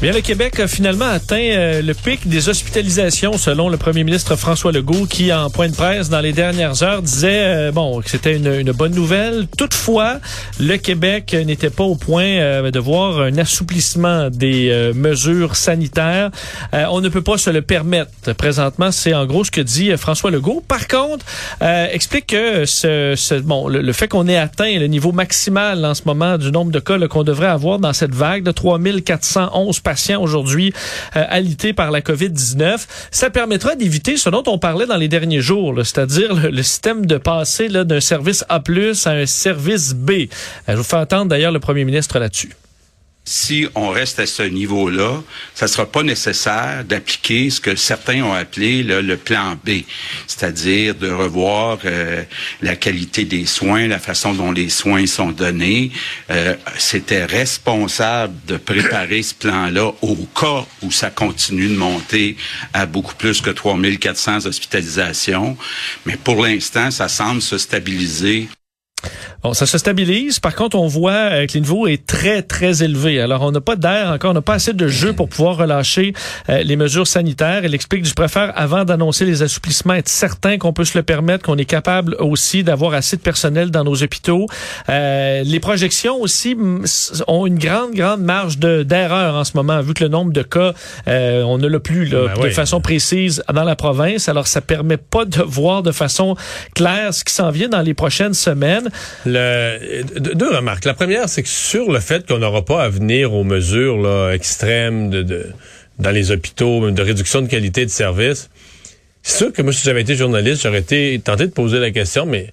Bien, le Québec a finalement atteint euh, le pic des hospitalisations, selon le premier ministre François Legault, qui, en point de presse dans les dernières heures, disait euh, bon que c'était une, bonne nouvelle. Toutefois, le Québec n'était pas au point euh, de voir un assouplissement des mesures sanitaires. on ne peut pas se le permettre. Présentement, c'est en gros ce que dit François Legault. Par contre, explique que ce, bon, le, fait qu'on ait atteint le niveau maximal en ce moment du nombre de cas qu'on devrait avoir dans cette vague de 3411 patients aujourd'hui euh, alités par la COVID-19. Ça permettra d'éviter ce dont on parlait dans les derniers jours, c'est-à-dire le, système de passer d'un service A+, à un service B. Euh, je vous fais entendre d'ailleurs le premier ministre là-dessus si on reste à ce niveau-là, ça sera pas nécessaire d'appliquer ce que certains ont appelé le plan B, c'est-à-dire de revoir euh, la qualité des soins, la façon dont les soins sont donnés. Euh, C'était responsable de préparer ce plan-là au cas où ça continue de monter à beaucoup plus que 3400 hospitalisations. Mais pour l'instant, ça semble se stabiliser. Bon, ça se stabilise. Par contre, on voit euh, que le niveau est très, très élevé. Alors, on n'a pas d'air encore, on n'a pas assez de jeu pour pouvoir relâcher euh, les mesures sanitaires. Elle explique, je préfère, avant d'annoncer les assouplissements, être certain qu'on peut se le permettre, qu'on est capable aussi d'avoir assez de personnel dans nos hôpitaux. Euh, les projections aussi ont une grande, grande marge d'erreur en ce moment, vu que le nombre de cas, on ne l'a plus là, ben de façon précise dans la province. Alors, ça permet pas de voir de façon claire ce qui s'en vient dans les prochaines semaines deux remarques. La première, c'est que sur le fait qu'on n'aura pas à venir aux mesures extrêmes dans les hôpitaux, de réduction de qualité de service, c'est sûr que moi, si j'avais été journaliste, j'aurais été tenté de poser la question, mais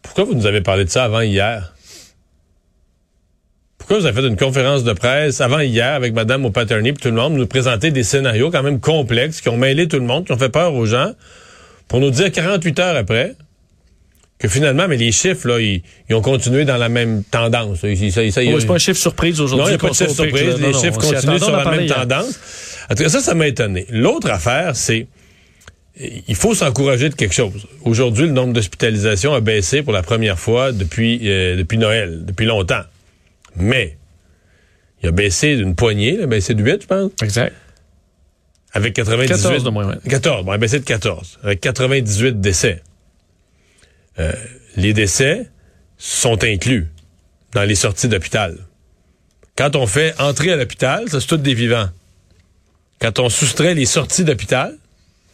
pourquoi vous nous avez parlé de ça avant hier? Pourquoi vous avez fait une conférence de presse avant hier avec Mme O'Patterney et tout le monde, nous présenter des scénarios quand même complexes qui ont mêlé tout le monde, qui ont fait peur aux gens, pour nous dire 48 heures après, que finalement, mais les chiffres, là, ils, ont continué dans la même tendance. Ça, c'est pas un chiffre surprise aujourd'hui. Non, il n'y a pas de chiffre surprise. les chiffres continuent sur la même tendance. En tout cas, ça, ça m'a étonné. L'autre affaire, c'est il faut s'encourager de quelque chose. Aujourd'hui, le nombre d'hospitalisations a baissé pour la première fois depuis, euh, depuis Noël, depuis longtemps. Mais il a baissé d'une poignée, il a baissé de 8, je pense. Exact. Avec 98. 14 de moins, ouais. 14, bon, il a baissé de 14. Avec 98 décès. Euh, les décès sont inclus dans les sorties d'hôpital. Quand on fait entrer à l'hôpital, c'est tout des vivants. Quand on soustrait les sorties d'hôpital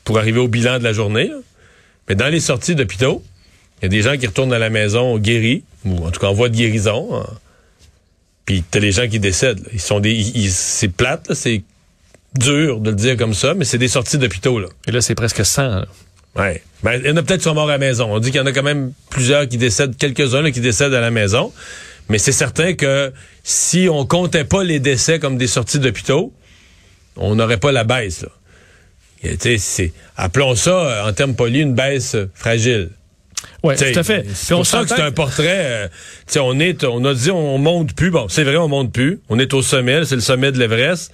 pour arriver au bilan de la journée, mais dans les sorties d'hôpitaux, il y a des gens qui retournent à la maison guéris, ou en tout cas en voie de guérison. Hein. Puis t'as les gens qui décèdent. Ils sont des, c'est plate, c'est dur de le dire comme ça, mais c'est des sorties d'hôpitaux. Là. Et là, c'est presque 100. Ouais. Ben, il y en a peut-être qui sont morts à la maison. On dit qu'il y en a quand même plusieurs qui décèdent, quelques-uns qui décèdent à la maison. Mais c'est certain que si on comptait pas les décès comme des sorties d'hôpitaux, on n'aurait pas la baisse. Là. c'est, appelons ça, euh, en termes polis, une baisse fragile. Oui, tout à fait. Puis on sent que c'est un portrait. Euh, on est, on a dit on monte plus. Bon, c'est vrai, on monte plus. On est au sommet, c'est le sommet de l'Everest.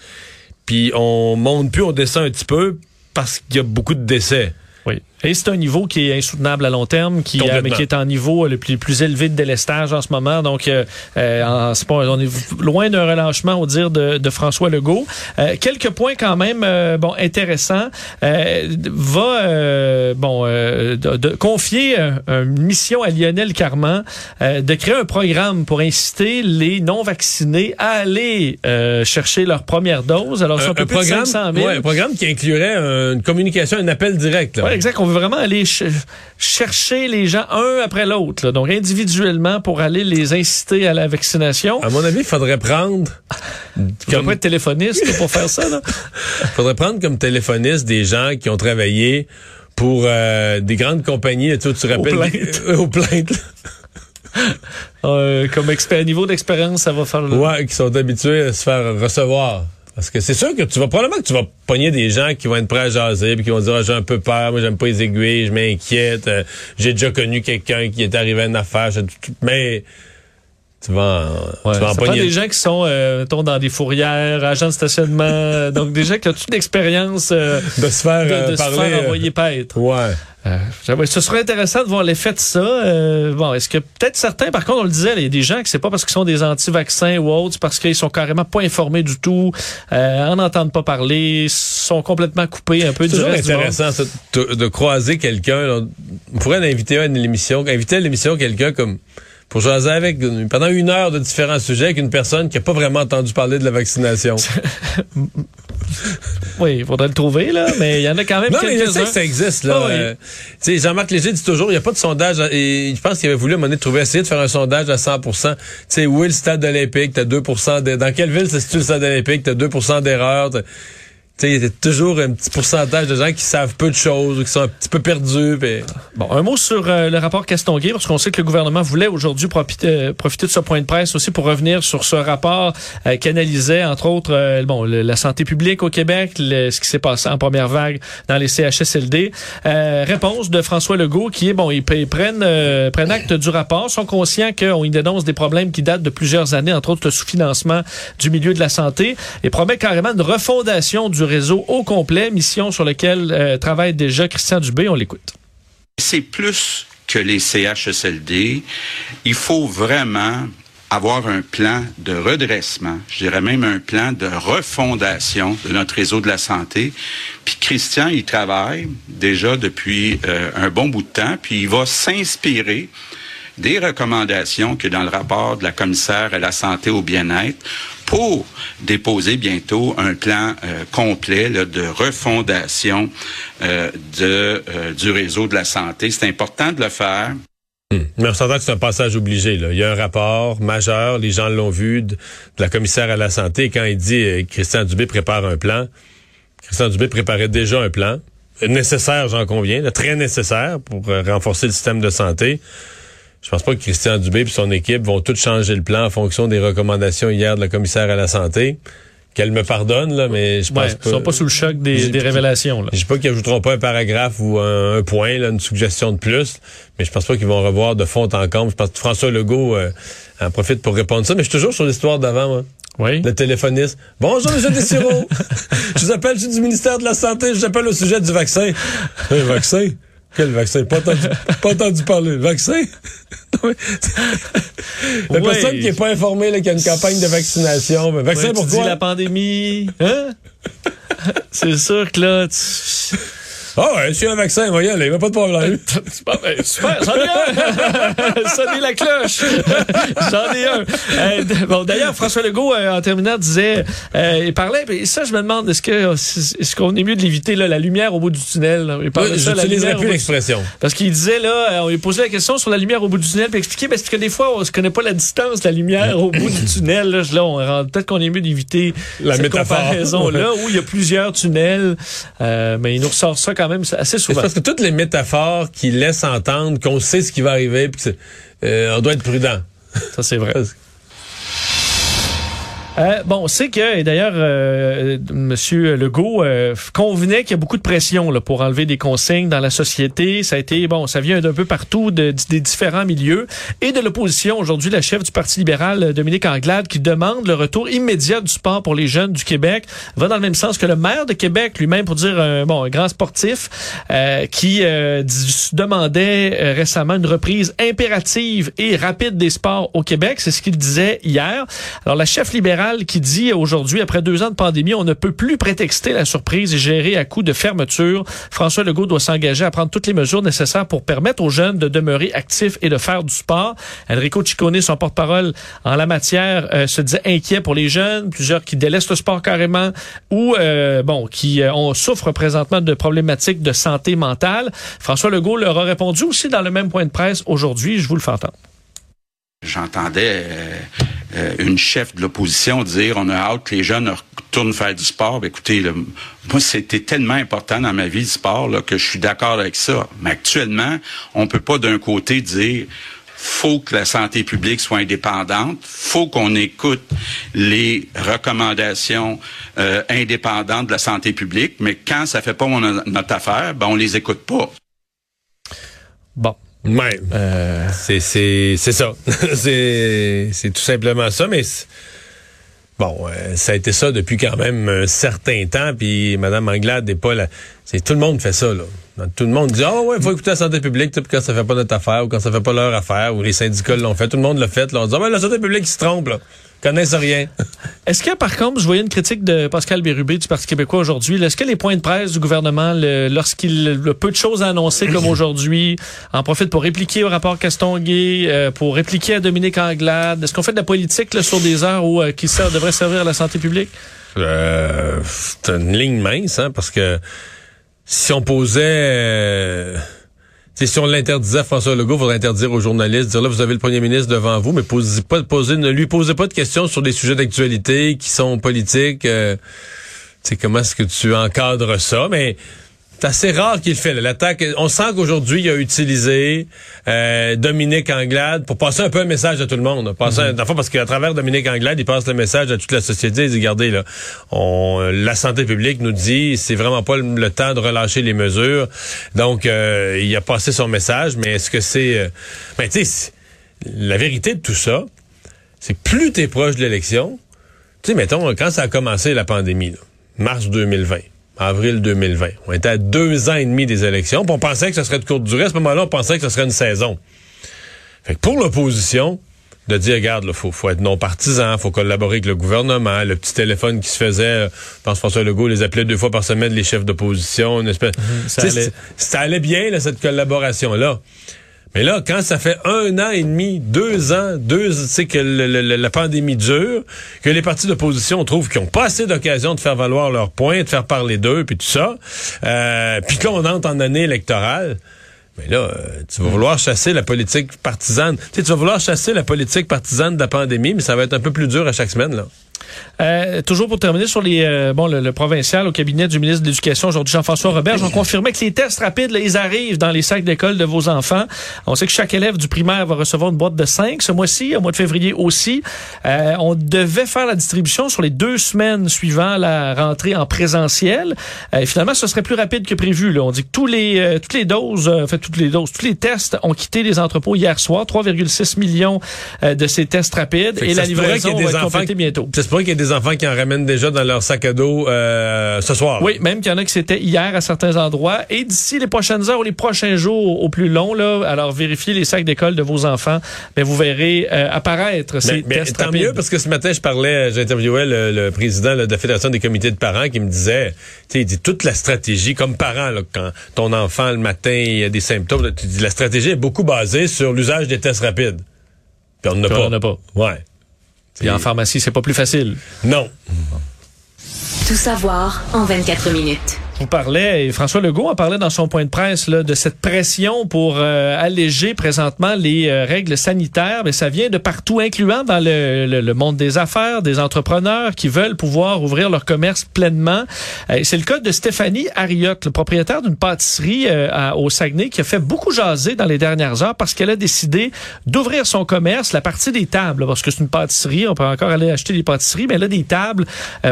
Puis on monte plus, on descend un petit peu parce qu'il y a beaucoup de décès. Oui. Et c'est un niveau qui est insoutenable à long terme, qui, euh, qui est en niveau le plus, plus élevé de délestage en ce moment. Donc, euh, euh on est loin d'un relâchement, au dire de, de François Legault. Euh, quelques points quand même, euh, bon, intéressants. va, bon, de, de, confier une mission à Lionel Carman de créer un programme pour inciter les non-vaccinés à aller chercher leur première dose. Alors, c'est un, peu plus de 500 000. Ouais, un programme qui inclurait une communication, un appel direct. Là. Ouais, exact vraiment aller chercher les gens un après l'autre, donc individuellement pour aller les inciter à la vaccination. À mon avis, il faudrait prendre... comme... pas être téléphoniste pour faire ça. Il faudrait prendre comme téléphoniste des gens qui ont travaillé pour euh, des grandes compagnies, tu, tu rappelles... Aux plaintes. euh, comme expert, niveau d'expérience, ça va faire... Le... Ouais, qui sont habitués à se faire recevoir. Parce que c'est sûr que tu vas probablement que tu vas pogner des gens qui vont être prêts à jaser puis qui vont dire ah, j'ai un peu peur, moi j'aime pas les aiguilles, je m'inquiète, euh, j'ai déjà connu quelqu'un qui est arrivé à une affaire, mais tu vas en, Ouais, tu vas en c'est pas pogner- des gens qui sont euh, dans des fourrières, agents de stationnement, donc des gens qui ont toute l'expérience euh, de se faire, de, euh, de se parler. faire euh, envoyer paître. Ouais. Euh, ce serait intéressant de voir l'effet de ça. Euh, bon, est-ce que peut-être certains, par contre, on le disait, il y a des gens que c'est pas parce qu'ils sont des anti-vaccins ou autres, c'est parce qu'ils sont carrément pas informés du tout, euh, en n'entendent pas parler, sont complètement coupés un peu du reste du monde. intéressant ça, de, de croiser quelqu'un. On pourrait en inviter un à l'émission, inviter à l'émission quelqu'un comme pour jaser avec pendant une heure de différents sujets avec une personne qui a pas vraiment entendu parler de la vaccination. Oui, il faudrait le trouver, là, mais il y en a quand même non, mais je sais que ça existe. Là. Ah oui. Euh, tu sais, Jean-Marc Léger dit toujours, il n'y a pas de sondage. à- Et je pense qu'il avait voulu à un moment donné trouver, essayer de faire un sondage à 100 Tu sais, où est le stade olympique? T'as 2% de, Dans quelle ville se situe le stade olympique? T'as 2% d'erreurs. Il y a toujours un petit pourcentage de gens qui savent peu de choses ou qui sont un petit peu perdus. puis- Bon, un mot sur euh, le rapport Castonguay, parce qu'on sait que le gouvernement voulait aujourd'hui profiter, euh, profiter de ce point de presse aussi pour revenir sur ce rapport euh, qui analysait, entre autres, euh, bon, la santé publique au Québec, ce qui s'est passé en première vague dans les CHSLD. Réponse de François Legault qui est, bon, ils, prennent, prennent acte du rapport, sont conscients qu'on y dénonce des problèmes qui datent de plusieurs années, entre autres le sous-financement du milieu de la santé, et promet carrément une refondation du réseau au complet, mission sur laquelle euh, travaille déjà Christian Dubé. On l'écoute. C'est plus que les CHSLD. Il faut vraiment avoir un plan de redressement, je dirais même un plan de refondation de notre réseau de la santé. Puis Christian, il travaille déjà depuis euh, un bon bout de temps, puis il va s'inspirer des recommandations que dans le rapport de la commissaire à la santé au bien-être pour déposer bientôt un plan euh, complet là, de refondation euh, de, euh, du réseau de la santé. C'est important de le faire. Mais on s'entend que c'est un passage obligé. Là. Il y a un rapport majeur, les gens l'ont vu, de, la commissaire à la santé. Quand il dit euh, Christian Dubé prépare un plan, Christian Dubé préparait déjà un plan. Nécessaire, j'en conviens, très nécessaire pour euh, renforcer le système de santé. Je pense pas que Christian Dubé et son équipe vont tout changer le plan en fonction des recommandations hier de la commissaire à la santé. Qu'elle me pardonne, là, mais je pense Ouais, pas. ils sont pas sous le choc des, révélations. Là. Je dis pas qu'ils ajouteront pas un paragraphe ou un, un point, là, une suggestion de plus, mais je pense pas qu'ils vont revoir de fond en comble. Je pense que François Legault euh, en profite pour répondre ça, mais je suis toujours sur l'histoire d'avant, moi. Oui. Le téléphoniste. Bonjour, M. Desiroux. je vous appelle, je suis du ministère de la Santé, je vous appelle au sujet du vaccin. Un vaccin? Quel vaccin? Pas entendu, pas entendu parler. Le vaccin? La Oui. personne qui est pas informée là, qu'il y a une campagne de vaccination. Mais vaccin Ouais, tu pourquoi? dis la pandémie. Hein? C'est sûr que là, tu... Ah ouais, c'est un vaccin, voyez, il n'y a pas de problème. Super, j'en ai un! Sonnez la cloche! j'en ai un! Euh, bon, d'ailleurs, François Legault, euh, en terminant, disait, euh, il parlait, et ça, je me demande, est-ce que est-ce qu'on est mieux de l'éviter, la lumière au bout du tunnel? là? Il parlait ça, la lumière plus du- l'expression. Parce qu'il disait là, on lui posait la question sur la lumière au bout du tunnel, puis expliquer parce que des fois on se connaît pas la distance de la lumière au bout du tunnel. Là, là on rend- peut-être qu'on est mieux d'éviter La cette métaphore. comparaison là où il y a plusieurs tunnels, mais il nous ressort ça quand même assez C'est souvent. parce que toutes les métaphores qui laissent entendre qu'on sait ce qui va arriver, puis euh, on doit être prudent. Ça c'est vrai. Euh, bon, on sait que, et d'ailleurs, euh, Monsieur Legault euh, convenait qu'il y a beaucoup de pression là, pour enlever des consignes dans la société. Ça a été, bon, ça vient d'un peu partout de- des différents milieux. Et de l'opposition, aujourd'hui, la chef du Parti libéral, Dominique Anglade, qui demande le retour immédiat du sport pour les jeunes du Québec, va dans le même sens que le maire de Québec, lui-même, pour dire, un, bon, un grand sportif, euh, qui euh, demandait euh, récemment une reprise impérative et rapide des sports au Québec. C'est ce qu'il disait hier. Alors, la chef libérale qui dit aujourd'hui, après deux ans de pandémie, on ne peut plus prétexter la surprise et gérer à coup de fermeture. François Legault doit s'engager à prendre toutes les mesures nécessaires pour permettre aux jeunes de demeurer actifs et de faire du sport. Enrico Ciccone, son porte-parole en la matière, euh, se disait inquiet pour les jeunes, plusieurs qui délaissent le sport carrément ou euh, bon, qui euh, on présentement de problématiques de santé mentale. François Legault leur a répondu aussi dans le même point de presse aujourd'hui. Je vous le fais entendre. J'entendais euh, une chef de l'opposition dire on a hâte que les jeunes retournent faire du sport. Ben, écoutez, là, moi, c'était tellement important dans ma vie le sport là, que je suis d'accord avec ça. Mais actuellement, on peut pas d'un côté dire faut que la santé publique soit indépendante, faut qu'on écoute les recommandations euh, indépendantes de la santé publique, mais quand ça fait pas notre affaire, ben on les écoute pas. Bon. Ouais. Euh, C'est, c'est, c'est ça. c'est, c'est tout simplement ça, mais bon, euh, ça a été ça depuis quand même un certain temps, puis Mme Anglade n'est pas là. C'est tout le monde fait ça, là. Tout le monde dit Ah ouais, faut écouter la santé publique, quand ça fait pas notre affaire ou quand ça fait pas leur affaire, ou les syndicats l'ont fait, tout le monde l'a fait, là, on dit Ah ouais, la santé publique ils se trompe, là. Connaissent rien. Est-ce que, par contre, je voyais une critique de Pascal Bérubé du Parti québécois aujourd'hui, est-ce que les points de presse du gouvernement, lorsqu'il a peu de choses à annoncer comme aujourd'hui, en profite pour répliquer au rapport Castonguay, euh, pour répliquer à Dominique Anglade? Est-ce qu'on fait de la politique là, sur des heures où, euh, qui sert- devrait servir à la santé publique? Euh, c'est une ligne mince, hein, parce que si on posait, euh, si on l'interdisait à François Legault, il faudrait interdire aux journalistes, dire là, vous avez le premier ministre devant vous, mais posez pas, posez, ne lui posez pas de questions sur des sujets d'actualité qui sont politiques. Euh, comment est-ce que tu encadres ça? Mais c'est assez rare qu'il le fait. L'attaque, on sent qu'aujourd'hui, il a utilisé euh, Dominique Anglade pour passer un peu un message à tout le monde. Passer, Mhm. parce qu'à travers Dominique Anglade, il passe le message à toute la société. Il dit, regardez, là, on, la santé publique nous dit, c'est vraiment pas le, le temps de relâcher les mesures. Donc, euh, il a passé son message, mais est-ce que c'est... Euh, ben, tu sais, la vérité de tout ça, c'est plus t'es proche de l'élection, tu sais, mettons, quand ça a commencé la pandémie, là, mars 2020, avril 2020, on était à deux ans et demi des élections, puis on pensait que ce serait de courte durée. À ce moment-là, on pensait que ce serait une saison. Fait que pour l'opposition, de dire, regarde, il faut, faut être non partisan, faut collaborer avec le gouvernement, le petit téléphone qui se faisait, euh, je pense que François Legault les appelait deux fois par semaine les chefs d'opposition, une espèce... ça Tu sais, allait. ça allait bien, là, cette collaboration-là. Mais là, quand ça fait un an et demi, deux ans, deux, sais, que le- la pandémie dure, que les partis d'opposition trouvent qu'ils n'ont pas assez d'occasion de faire valoir leurs points, de faire parler d'eux, puis tout ça, euh, puis on entre en année électorale, mais là, euh, tu vas vouloir chasser la politique partisane. Tu sais, tu vas vouloir chasser la politique partisane de la pandémie, mais ça va être un peu plus dur à chaque semaine, là. Euh, toujours pour terminer sur les euh, bon le, le provincial au cabinet du ministre de l'Éducation aujourd'hui Jean-François Robert, on confirmait que les tests rapides là, ils arrivent dans les sacs d'école de vos enfants. On sait que chaque élève du primaire va recevoir une boîte de 5 ce mois-ci, au mois de février aussi. Euh, on devait faire la distribution sur les deux semaines suivant la rentrée en présentiel. Euh, et finalement, ce serait plus rapide que prévu. Là. On dit que tous les euh, toutes les doses, euh, en fait toutes les doses, tous les tests ont quitté les entrepôts hier soir. 3,6 millions euh, de ces tests rapides et la livraison va être complétée bientôt. Se pourrait qu'il y ait des enfants qui en ramènent déjà dans leur sac à dos euh, ce soir. Oui, même qu'il y en a qui c'était hier à certains endroits. Et d'ici les prochaines heures ou les prochains jours au plus long, là, alors vérifiez les sacs d'école de vos enfants, mais vous verrez euh, apparaître ces Mais, mais tests tant rapides. mieux parce que ce matin je parlais, j'interviewais le, le président là, de la fédération des comités de parents qui me disait, tu sais, il dit toute la stratégie comme parent là, quand ton enfant le matin il a des symptômes, tu dis la stratégie est beaucoup basée sur l'usage des tests rapides. Puis on n'en a a pas. Ouais. Puis en pharmacie, c'est pas plus facile. Non. Tout savoir en 24 minutes. Vous parlez, et François Legault en parlait dans son point de presse là, de cette pression pour euh, alléger présentement les euh, règles sanitaires, mais ça vient de partout, incluant dans le, le- le monde des affaires, des entrepreneurs qui veulent pouvoir ouvrir leur commerce pleinement. Euh, C'est le cas de Stéphanie Harriot, le propriétaire d'une pâtisserie au Saguenay, qui a fait beaucoup jaser dans les dernières heures parce qu'elle a décidé d'ouvrir son commerce, la partie des tables, parce que c'est une pâtisserie, on peut encore aller acheter des pâtisseries, mais a des tables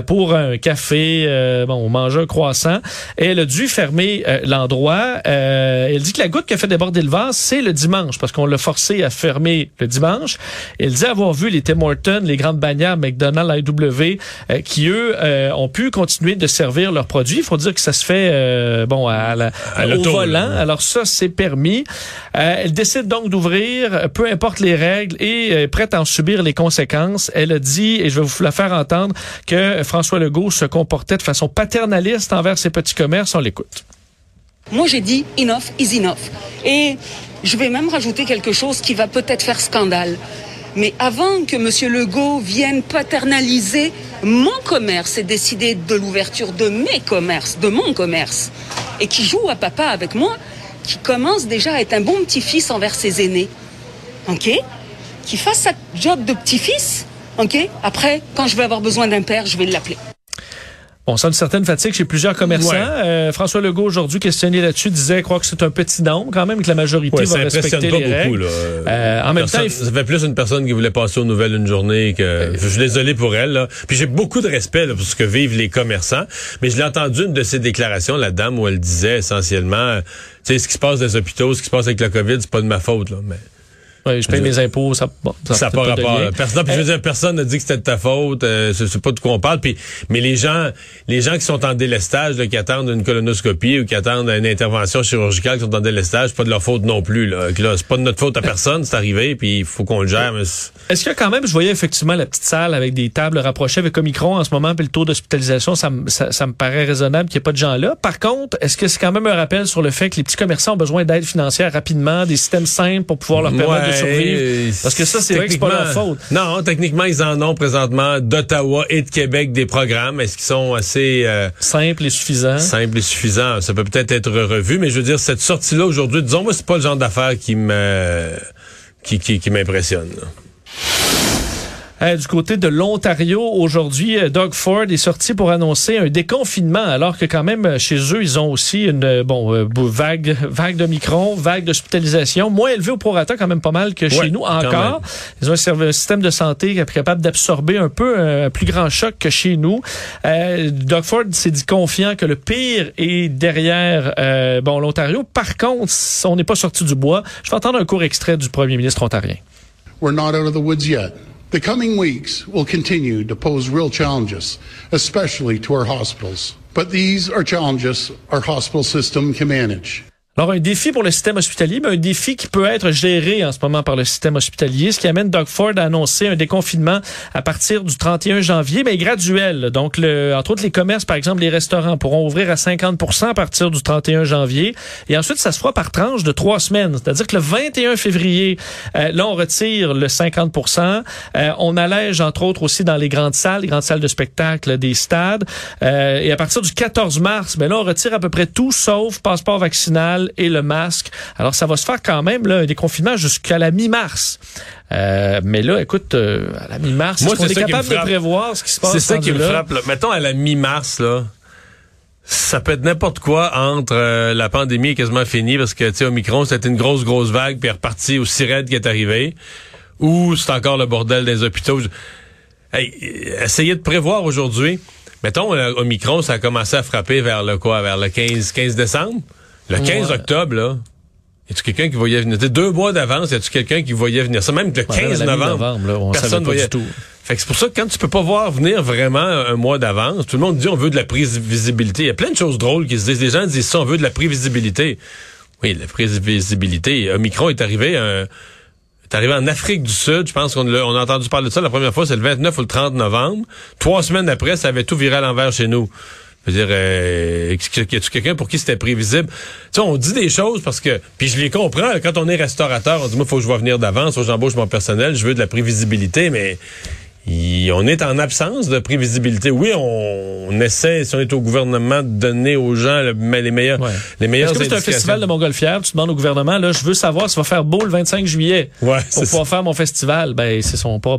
pour un café, bon, on mange un croissant. Et elle a dû fermer euh, l'endroit. Euh, elle dit que la goutte qui a fait déborder le vase, c'est le dimanche, parce qu'on l'a forcé à fermer le dimanche. Elle dit avoir vu les Tim Hortons, les grandes bannières McDonald's, IW, euh, qui eux euh, ont pu continuer de servir leurs produits. Il faut dire que ça se fait euh, bon à la, À au volant. Alors ça, c'est permis. Euh, elle décide donc d'ouvrir, peu importe les règles, et est prête à en subir les conséquences. Elle a dit, et je vais vous la faire entendre, que François Legault se comportait de façon paternaliste envers ses petits commerces. On l'écoute. Moi, j'ai dit enough is enough. Et je vais même rajouter quelque chose qui va peut-être faire scandale. Mais avant que M. Legault vienne paternaliser mon commerce et décider de l'ouverture de mes commerces, de mon commerce, et qui joue à papa avec moi, qui commence déjà à être un bon petit-fils envers ses aînés, ok? Qui fasse sa job de petit-fils, ok? Après, quand je vais avoir besoin d'un père, je vais l'appeler. On sent une certaine fatigue chez plusieurs commerçants. Ouais. Euh, François Legault, aujourd'hui, questionné là-dessus, disait croire que c'est un petit nombre quand même, que la majorité Ouais, va respecter pas les beaucoup. règles. Là. Euh, en même temps, il ça fait plus une personne qui voulait passer aux nouvelles une journée que. Je suis désolé pour elle. Là. Puis j'ai beaucoup de respect là, pour ce que vivent les commerçants. Mais je l'ai entendu une de ses déclarations, la dame, où elle disait essentiellement, euh, tu sais, ce qui se passe dans les hôpitaux, ce qui se passe avec la COVID, c'est pas de ma faute. Là. Mais Ouais, je paye Je- mes impôts, ça bon, ça n'a pas rapport. Personne, puis je veux dire, personne n'a dit que c'était de ta faute. Euh, c'est pas de quoi on parle. Puis, mais les gens, les gens qui sont en délestage, là, qui attendent une colonoscopie ou qui attendent une intervention chirurgicale, qui sont en délestage, pas de leur faute non plus. Là, là, c'est pas de notre faute à personne, c'est arrivé, puis il faut qu'on le gère. Est-ce que quand même, je voyais effectivement la petite salle avec des tables rapprochées avec Omicron en ce moment, puis le taux d'hospitalisation, ça, ça me paraît raisonnable qu'il n'y ait pas de gens là. Par contre, est-ce que c'est quand même un rappel sur le fait que les petits commerçants ont besoin d'aide financière rapidement, des systèmes simples pour pouvoir leur permettre de Survivre? Parce que ça, c'est vrai que c'est pas leur techniquement- faute. Non, techniquement, ils en ont présentement d'Ottawa et de Québec des programmes. Est-ce qu'ils sont assez euh, Simple et suffisant. simples et suffisants? Ça peut peut-être être revu, mais je veux dire, cette sortie-là aujourd'hui, disons, moi, c'est pas le genre d'affaires qui me qui, qui, qui m'impressionne. Euh, du côté de l'Ontario, aujourd'hui, euh, Doug Ford est sorti pour annoncer un déconfinement, alors que quand même, euh, chez eux, ils ont aussi une bon euh, vague, vague de micron, vague d'hospitalisation, moins élevée au prorata quand même pas mal que chez Ouais, nous encore. Ils ont un, système de santé qui est capable d'absorber un peu un plus grand choc que chez nous. Euh, Doug Ford s'est dit confiant que le pire est derrière euh, bon l'Ontario. Par contre, on n'est pas sorti du bois. Je vais entendre un court extrait du premier ministre ontarien. We're not out of the woods yet. The coming weeks will continue to pose real challenges, especially to our hospitals. But these are challenges our hospital system can manage. Alors, un défi pour le système hospitalier, mais un défi qui peut être géré en ce moment par le système hospitalier, ce qui amène Doug Ford à annoncer un déconfinement à partir du 31 janvier, mais graduel. Donc, le, entre autres, les commerces, par exemple, les restaurants pourront ouvrir à 50% à partir du 31 janvier. Et ensuite, ça se fera par tranche de trois semaines. C'est-à-dire que le 21 février, euh, là, on retire le 50% euh, On allège, entre autres, aussi dans les grandes salles, les grandes salles de spectacle des stades. Euh, et à partir du 14 mars, ben là, on retire à peu près tout, sauf passeport vaccinal et le masque. Alors, ça va se faire quand même, là, un déconfinement jusqu'à la mi-mars. Euh, mais là, écoute, euh, à la mi-mars, est-ce qu'on est capable de prévoir ce qui se passe C'est ça qui me là? frappe. Là. Mettons à la mi-mars, là, ça peut être n'importe quoi entre euh, la pandémie est quasiment finie parce que, tu sais, Omicron, c'était une grosse, grosse vague, puis repartie aussi raide qui est arrivée, ou c'est encore le bordel des hôpitaux. Hey, essayez de prévoir aujourd'hui. Mettons, Omicron, ça a commencé à frapper vers le quoi? Vers le 15, 15 décembre? Le 15 Ouais. octobre, là. Y a-tu quelqu'un qui voyait venir? Deux mois d'avance, y a-tu quelqu'un qui voyait venir? Ça, même que le Ouais, 15 à la novembre. mi-novembre, là, on personne pas voyait. du tout. Fait que c'est pour ça que quand tu peux pas voir venir vraiment un mois d'avance, tout le monde dit on veut de la prévisibilité. Il y a plein de choses drôles qui se disent. Les gens disent ça, on veut de la prévisibilité. Oui, la prévisibilité. Omicron est arrivé un- est arrivé en Afrique du Sud. Je pense qu'on l'a- on a entendu parler de ça la première fois, c'est le 29 ou le 30 novembre. Trois semaines après, ça avait tout viré à l'envers chez nous. Je veux dire, euh, y a-tu quelqu'un pour qui c'était prévisible? Tu sais, on dit des choses parce que, puis je les comprends, quand on est restaurateur, on dit, moi, faut que je vois venir d'avance, faut que j'embauche mon personnel, je veux de la prévisibilité, mais on est en absence de prévisibilité. Oui, on, on essaie, si on est au gouvernement, de donner aux gens le- les meilleurs, Ouais. les meilleures Est-ce que c'est un festival de Montgolfière? Tu demandes au gouvernement, là, je veux savoir s'il va faire beau le 25 juillet Ouais, pour pouvoir faire mon festival. Ben, c'est son pas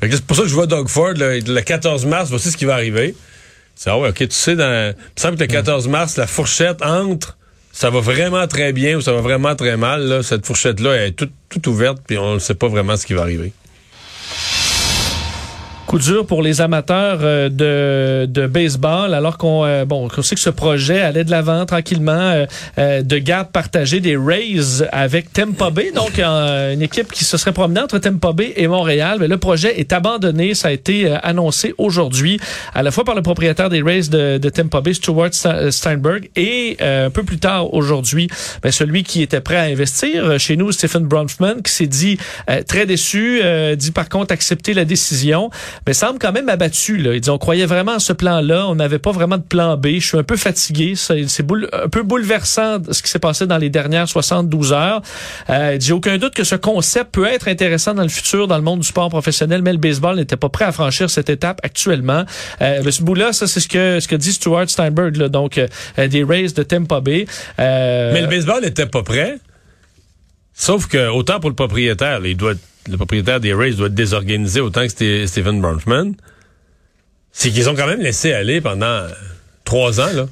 C'est pour ça que je vois Doug Ford le, le 14 mars, voici ce qui va arriver. C'est ah ouais, ok, tu sais, dans, il me semble que le 14 mars, la fourchette entre ça va vraiment très bien ou ça va vraiment très mal. Là, cette fourchette-là est toute, toute ouverte, puis on ne sait pas vraiment ce qui va arriver. Dur pour les amateurs euh, de, de baseball, alors qu'on euh, bon, qu'on sait que ce projet allait de l'avant tranquillement euh, euh, de garde partagée des Rays avec Tampa Bay, donc une équipe qui se serait promenée entre Tampa Bay et Montréal. Mais le projet est abandonné, ça a été annoncé aujourd'hui, à la fois par le propriétaire des Rays de, de Tampa Bay, Stuart Steinberg, et un peu plus tard aujourd'hui, ben, celui qui était prêt à investir chez nous, Stephen Bronfman, qui s'est dit très déçu, dit par contre accepter la décision mais semble quand même abattu. Là. Il dit on croyait vraiment à ce plan-là, on n'avait pas vraiment de plan B. Je suis un peu fatigué, c'est un peu bouleversant ce qui s'est passé dans les dernières 72 heures. Euh, il dit aucun doute que ce concept peut être intéressant dans le futur dans le monde du sport professionnel, mais le baseball n'était pas prêt à franchir cette étape actuellement. Euh, ce bout-là, ça c'est ce que ce que dit Stuart Steinberg, là, donc euh, des Rays de Tampa Bay. Euh, Mais le baseball n'était pas prêt. Sauf que, autant pour le propriétaire, il doit le propriétaire des Rays doit être désorganisé autant que c'était Stephen Bronfman. c'est qu'ils ont quand même laissé aller pendant trois ans, là,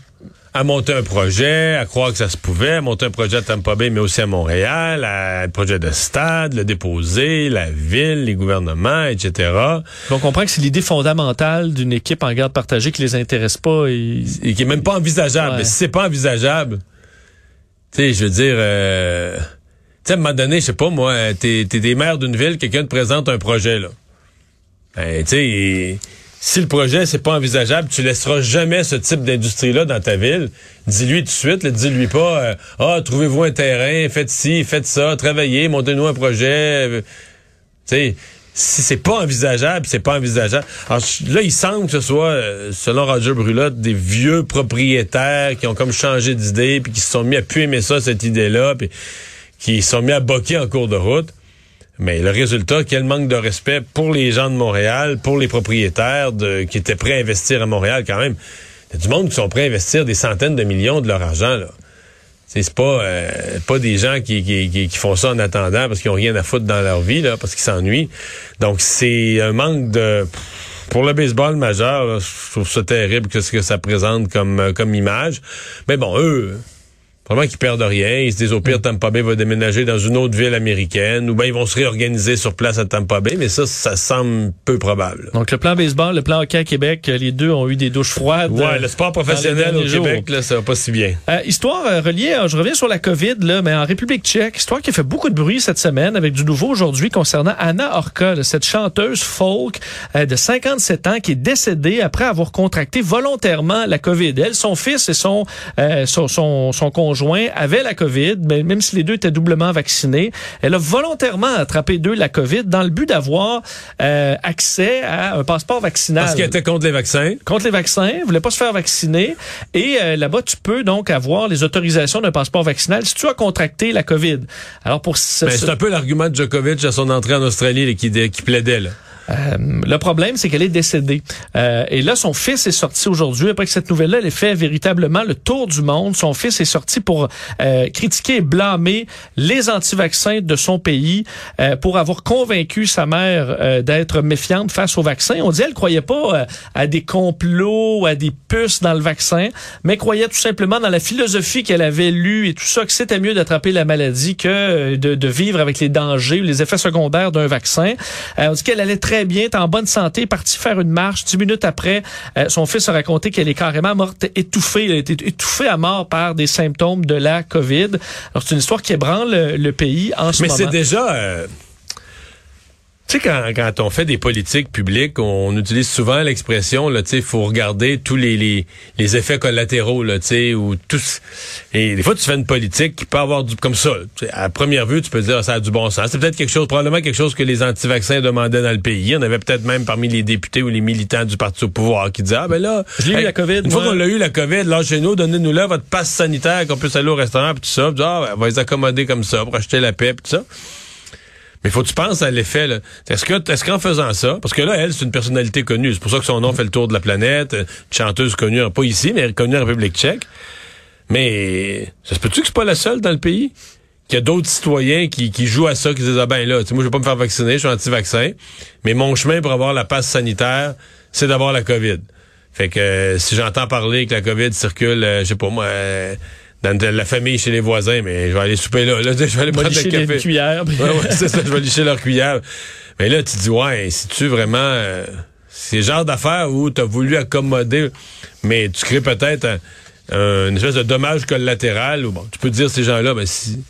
à monter un projet, à croire que ça se pouvait, à monter un projet à Tampa Bay, mais aussi à Montréal, à un projet de stade, le déposer, la ville, les gouvernements, etc. On comprend que c'est l'idée fondamentale d'une équipe en garde partagée qui les intéresse pas. Et, et qui est même pas envisageable. Ouais. Mais si c'est pas envisageable, tu sais, je veux dire, euh, sais, à un moment donné, je sais pas, moi, t'es, t'es des maires d'une ville, quelqu'un te présente un projet, là. Ben, tu sais, si le projet, c'est pas envisageable, tu laisseras jamais ce type d'industrie-là dans ta ville. Dis-lui tout de suite, dis-lui pas, euh, ah, trouvez-vous un terrain, faites ci, faites ça, travaillez, montez-nous un projet. euh, Tu sais, si c'est pas envisageable, c'est pas envisageable. Alors, là, il semble que ce soit, euh, selon Roger Brulotte, des vieux propriétaires qui ont comme changé d'idée, puis qui se sont mis à plus aimer ça, cette idée-là, puis qui sont mis à boquer en cours de route. Mais le résultat, quel manque de respect pour les gens de Montréal, pour les propriétaires qui étaient prêts à investir à Montréal quand même. Il y a du monde qui sont prêts à investir des centaines de millions de leur argent, là. C'est pas euh, pas des gens qui, qui, qui, font ça en attendant parce qu'ils ont rien à foutre dans leur vie là parce qu'ils s'ennuient. Donc c'est un manque de pour le baseball majeur, je trouve ça terrible que ce que ça présente comme euh, comme image. Mais bon, eux Probablement qu'ils perdent rien. Ils se disent au pire, Tampa Bay va déménager dans une autre ville américaine ou bien ils vont se réorganiser sur place à Tampa Bay, mais ça, ça semble peu probable. donc le plan baseball, le plan hockey à Québec, euh, les deux ont eu des douches froides. Ouais, euh, le sport les professionnel au jours. Québec, là, ça va pas si bien. Euh, histoire euh, reliée, euh, je reviens sur la COVID, là, mais en République tchèque, histoire qui a fait beaucoup de bruit cette semaine avec du nouveau aujourd'hui concernant Anna Orka, là, cette chanteuse folk euh, de 57 ans qui est décédée après avoir contracté volontairement la COVID. Elle, son fils et son, euh, son, son, son conjoint avaient la COVID, mais même si les deux étaient doublement vaccinés. Elle a volontairement attrapé d'eux la COVID dans le but d'avoir euh, accès à un passeport vaccinal Parce qu'elle était contre les vaccins. contre les vaccins, voulait pas se faire vacciner. Et euh, là-bas, tu peux donc avoir les autorisations d'un passeport vaccinal si tu as contracté la COVID. Alors pour ce, Ben, ce- c'est un peu l'argument de Djokovic à son entrée en Australie là, qui, qui plaidait. Là. Euh, le problème, c'est qu'elle est décédée. Euh, et là, son fils est sorti aujourd'hui. Après que cette nouvelle-là, elle ait fait véritablement le tour du monde. Son fils est sorti pour euh, critiquer et blâmer les anti-vaccins de son pays euh, pour avoir convaincu sa mère euh, d'être méfiante face au vaccin. On dit elle croyait pas à des complots, à des puces dans le vaccin, mais croyait tout simplement dans la philosophie qu'elle avait lue et tout ça, que c'était mieux d'attraper la maladie que de, de vivre avec les dangers ou les effets secondaires d'un vaccin. On dit qu'elle allait très bien, est en bonne santé, partie faire une marche. Dix minutes après, euh, son fils a raconté qu'elle est carrément morte étouffée. Elle a été étouffée à mort par des symptômes de la COVID. Alors, c'est une histoire qui ébranle le, le pays en ce Mais moment. c'est déjà... euh, tu sais, quand, quand on fait des politiques publiques, on utilise souvent l'expression, là, tu sais, il faut regarder tous les, les, les effets collatéraux, là, tu sais, ou tous... Et des fois, tu fais une politique qui peut avoir du... Comme ça, à première vue, tu peux dire, ça a du bon sens. C'est peut-être quelque chose, probablement quelque chose que les anti-vaccins demandaient dans le pays. Il y en avait peut-être même parmi les députés ou les militants du parti au pouvoir qui disaient, ah, ben là... Je l'ai eu, la COVID, Une fois qu'on l'a eu, la COVID, là, chez nous, donnez-nous là votre passe sanitaire, qu'on puisse aller au restaurant, puis tout ça. Puis, ah, ben, on va les accommoder comme ça, pour acheter la paix, puis tout ça. Mais faut que tu penses à l'effet. Est-ce que est-ce qu'en faisant ça, parce que là, elle, c'est une personnalité connue, c'est pour ça que son nom fait le tour de la planète, une chanteuse connue, pas ici, mais connue en République tchèque. Mais ça se peut-tu que c'est pas la seule dans le pays? Qu'il y a d'autres citoyens qui, qui jouent à ça, qui disent Ah ben là, moi je vais pas me faire vacciner, je suis anti-vaccin, mais mon chemin pour avoir la passe sanitaire, c'est d'avoir la COVID. Fait que euh, si j'entends parler que la COVID circule, euh, je sais pas moi, euh, dans de la famille chez les voisins, mais je vais aller souper là, là je vais aller prendre le café. les cuillères. Ouais, ouais, c'est ça, je vais licher leur cuillère. Mais là, tu dis, ouais, si tu vraiment. euh, c'est le genre d'affaires où tu as voulu accommoder, mais tu crées peut-être un- un- une espèce de dommage collatéral. Ou bon, tu peux te dire, ces gens-là, ben, si,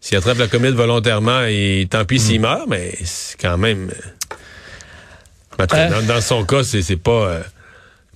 s'ils attrapent la comète volontairement, et tant pis s'ils meurent, mais c'est quand même. euh, Euh. dans, dans son cas, c'est, c'est pas, euh,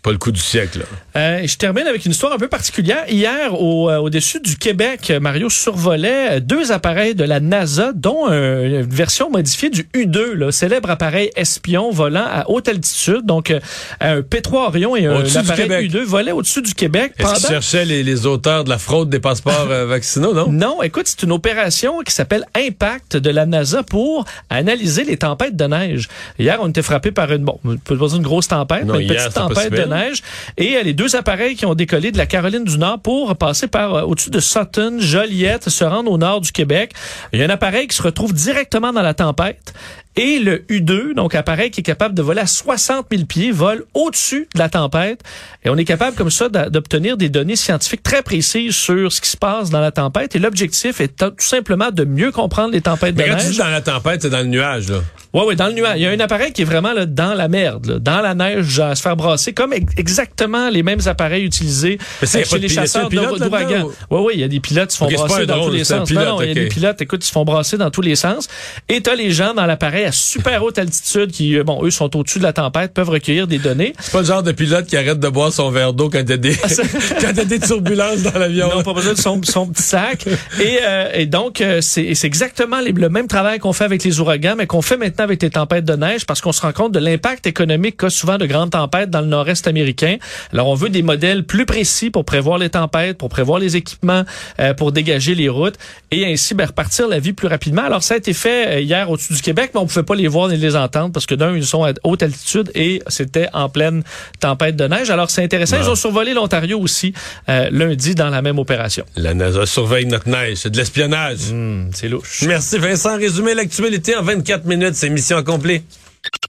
pas le coup du siècle. Là. Euh, je termine avec une histoire un peu particulière. Hier, au, euh, au-dessus du Québec, Mario survolait euh, deux appareils de la NASA, dont un- une version modifiée du U-2, là, célèbre appareil espion volant à haute altitude. Donc, un P3 Orion et un appareil Québec. U-2 volaient au-dessus du Québec Est-ce qu'ils pendant... cherchaient les, les auteurs de la fraude des passeports vaccinaux, non? Non, écoute, c'est une opération qui s'appelle Impact de la NASA pour analyser les tempêtes de neige. Hier, on était frappé par une, bon, pas une grosse tempête, Non, mais une hier, petite tempête de pire. Neige. Et euh, les deux appareils qui ont décollé de la Caroline du Nord pour passer par euh, au-dessus de Sutton, Joliette, se rendre au nord du Québec. Il y a un appareil qui se retrouve directement dans la tempête. Et le U2, donc appareil qui est capable de voler à 60 000 pieds, vole au-dessus de la tempête. Et on est capable comme ça d'obtenir des données scientifiques très précises sur ce qui se passe dans la tempête. Et l'objectif est tout simplement de mieux comprendre les tempêtes de Mais quand tu neige. dis dans la tempête, c'est dans le nuage, là. Ouais, ouais, dans le nuage. Il y a un appareil qui est vraiment là, dans la merde, là, dans la neige à se faire brasser, comme ex- exactement les mêmes appareils utilisés chez les pilote- chasseurs d'ouragan. Ouais, ouais, il y a des pilotes qui se font Ok, c'est pas brasser dans tous les sens. pilote, non, non, il y a des pilotes, écoute, ils se font brasser dans tous les sens. Et t'as les gens dans l'appareil à super haute altitude qui, euh, bon, eux sont au-dessus de la tempête, peuvent recueillir des données. C'est pas le genre de pilote qui arrête de boire son verre d'eau quand il y a des, quand il y a des turbulences dans l'avion. Non, pas besoin de son, son petit sac. Et, euh, et donc, euh, c'est c'est exactement les- le même travail qu'on fait avec les ouragans, mais qu'on fait maintenant avec les tempêtes de neige parce qu'on se rend compte de l'impact économique qu'a souvent de grandes tempêtes dans le nord-est américain. Alors, on veut des modèles plus précis pour prévoir les tempêtes, pour prévoir les équipements, euh, pour dégager les routes et ainsi ben, repartir la vie plus rapidement. Alors, ça a été fait euh, hier au-dessus du Québec, mais on pouvait pas les voir ni les entendre parce que d'un, ils sont à haute altitude et c'était en pleine tempête de neige. Alors, c'est intéressant. Ils ont survolé l'Ontario aussi euh, lundi dans la même opération. La NASA surveille notre neige. C'est de l'espionnage. Hmm, c'est louche. Merci Vincent. Résumé l'actualité en 24 minutes. Mission accomplie.